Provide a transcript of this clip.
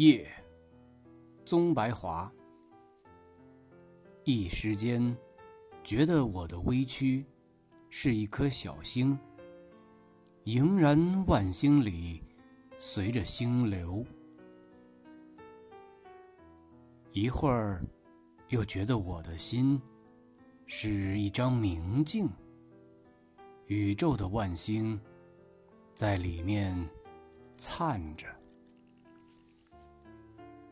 夜，宗白华。一时间，觉得我的微躯是一颗小星，盈然万星里，随着星流。一会儿，又觉得我的心是一张明镜，宇宙的万星在里面灿着。